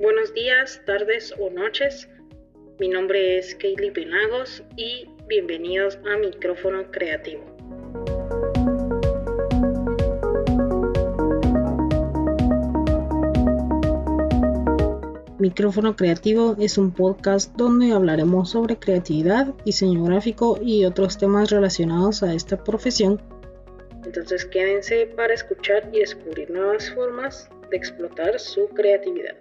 Buenos días, tardes o noches. Mi nombre es Kaylee Penagos y bienvenidos a Micrófono Creativo. Micrófono Creativo es un podcast donde hablaremos sobre creatividad, diseño gráfico y otros temas relacionados a esta profesión. Entonces quédense para escuchar y descubrir nuevas formas de explotar su creatividad.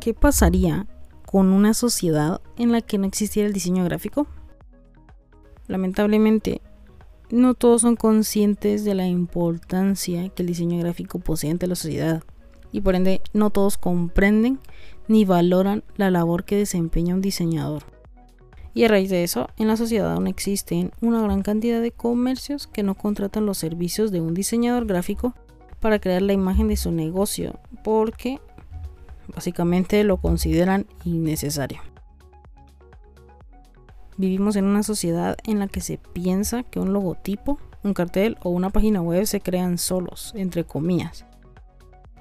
¿Qué pasaría con una sociedad en la que no existiera el diseño gráfico? Lamentablemente, no todos son conscientes de la importancia que el diseño gráfico posee ante la sociedad y por ende no todos comprenden ni valoran la labor que desempeña un diseñador. Y a raíz de eso, en la sociedad aún existen una gran cantidad de comercios que no contratan los servicios de un diseñador gráfico para crear la imagen de su negocio porque Básicamente lo consideran innecesario. Vivimos en una sociedad en la que se piensa que un logotipo, un cartel o una página web se crean solos, entre comillas.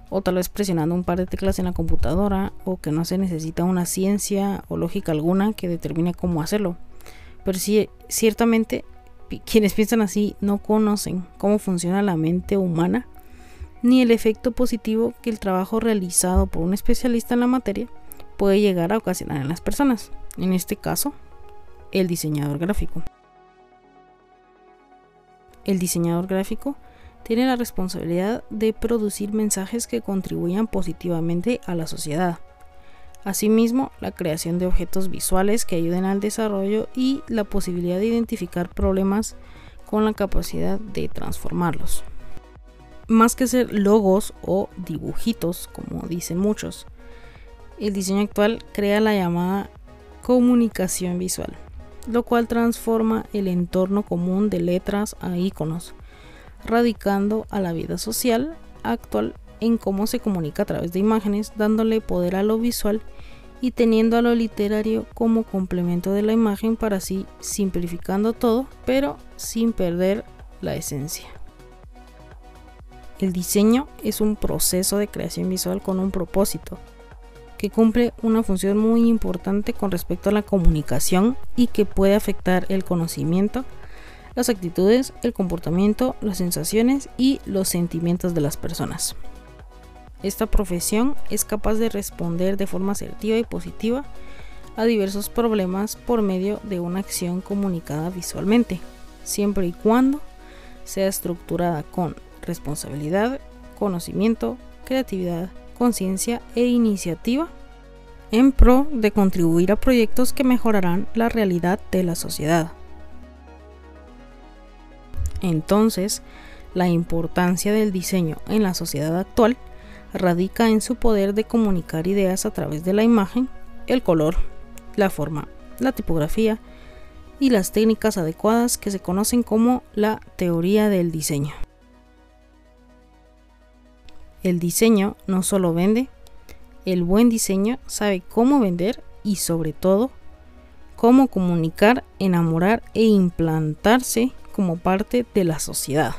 O tal vez presionando un par de teclas en la computadora, o que no se necesita una ciencia o lógica alguna que determine cómo hacerlo. Pero sí, ciertamente, quienes piensan así no conocen cómo funciona la mente humana ni el efecto positivo que el trabajo realizado por un especialista en la materia puede llegar a ocasionar en las personas, en este caso, el diseñador gráfico. El diseñador gráfico tiene la responsabilidad de producir mensajes que contribuyan positivamente a la sociedad. Asimismo, la creación de objetos visuales que ayuden al desarrollo y la posibilidad de identificar problemas con la capacidad de transformarlos más que ser logos o dibujitos, como dicen muchos, el diseño actual crea la llamada comunicación visual, lo cual transforma el entorno común de letras a iconos, radicando a la vida social actual en cómo se comunica a través de imágenes, dándole poder a lo visual y teniendo a lo literario como complemento de la imagen para así simplificando todo, pero sin perder la esencia. El diseño es un proceso de creación visual con un propósito, que cumple una función muy importante con respecto a la comunicación y que puede afectar el conocimiento, las actitudes, el comportamiento, las sensaciones y los sentimientos de las personas. Esta profesión es capaz de responder de forma asertiva y positiva a diversos problemas por medio de una acción comunicada visualmente, siempre y cuando sea estructurada con responsabilidad, conocimiento, creatividad, conciencia e iniciativa en pro de contribuir a proyectos que mejorarán la realidad de la sociedad. Entonces, la importancia del diseño en la sociedad actual radica en su poder de comunicar ideas a través de la imagen, el color, la forma, la tipografía y las técnicas adecuadas que se conocen como la teoría del diseño. El diseño no solo vende, el buen diseño sabe cómo vender y sobre todo cómo comunicar, enamorar e implantarse como parte de la sociedad.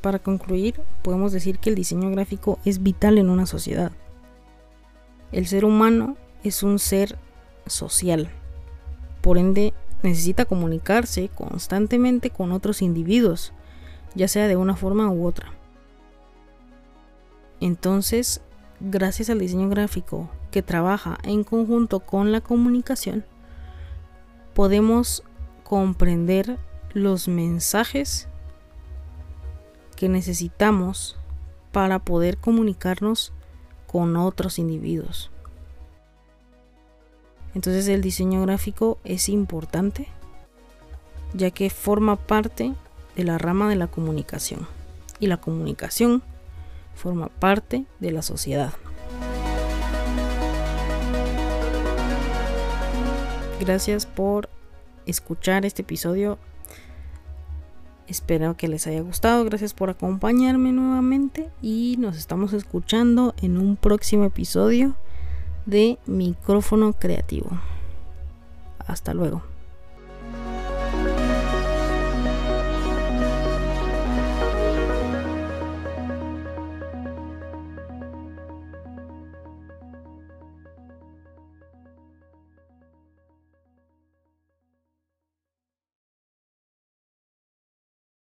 Para concluir, podemos decir que el diseño gráfico es vital en una sociedad. El ser humano es un ser social, por ende necesita comunicarse constantemente con otros individuos, ya sea de una forma u otra. Entonces, gracias al diseño gráfico que trabaja en conjunto con la comunicación, podemos comprender los mensajes que necesitamos para poder comunicarnos con otros individuos. Entonces el diseño gráfico es importante ya que forma parte de la rama de la comunicación. Y la comunicación forma parte de la sociedad. Gracias por escuchar este episodio. Espero que les haya gustado. Gracias por acompañarme nuevamente y nos estamos escuchando en un próximo episodio de micrófono creativo. Hasta luego.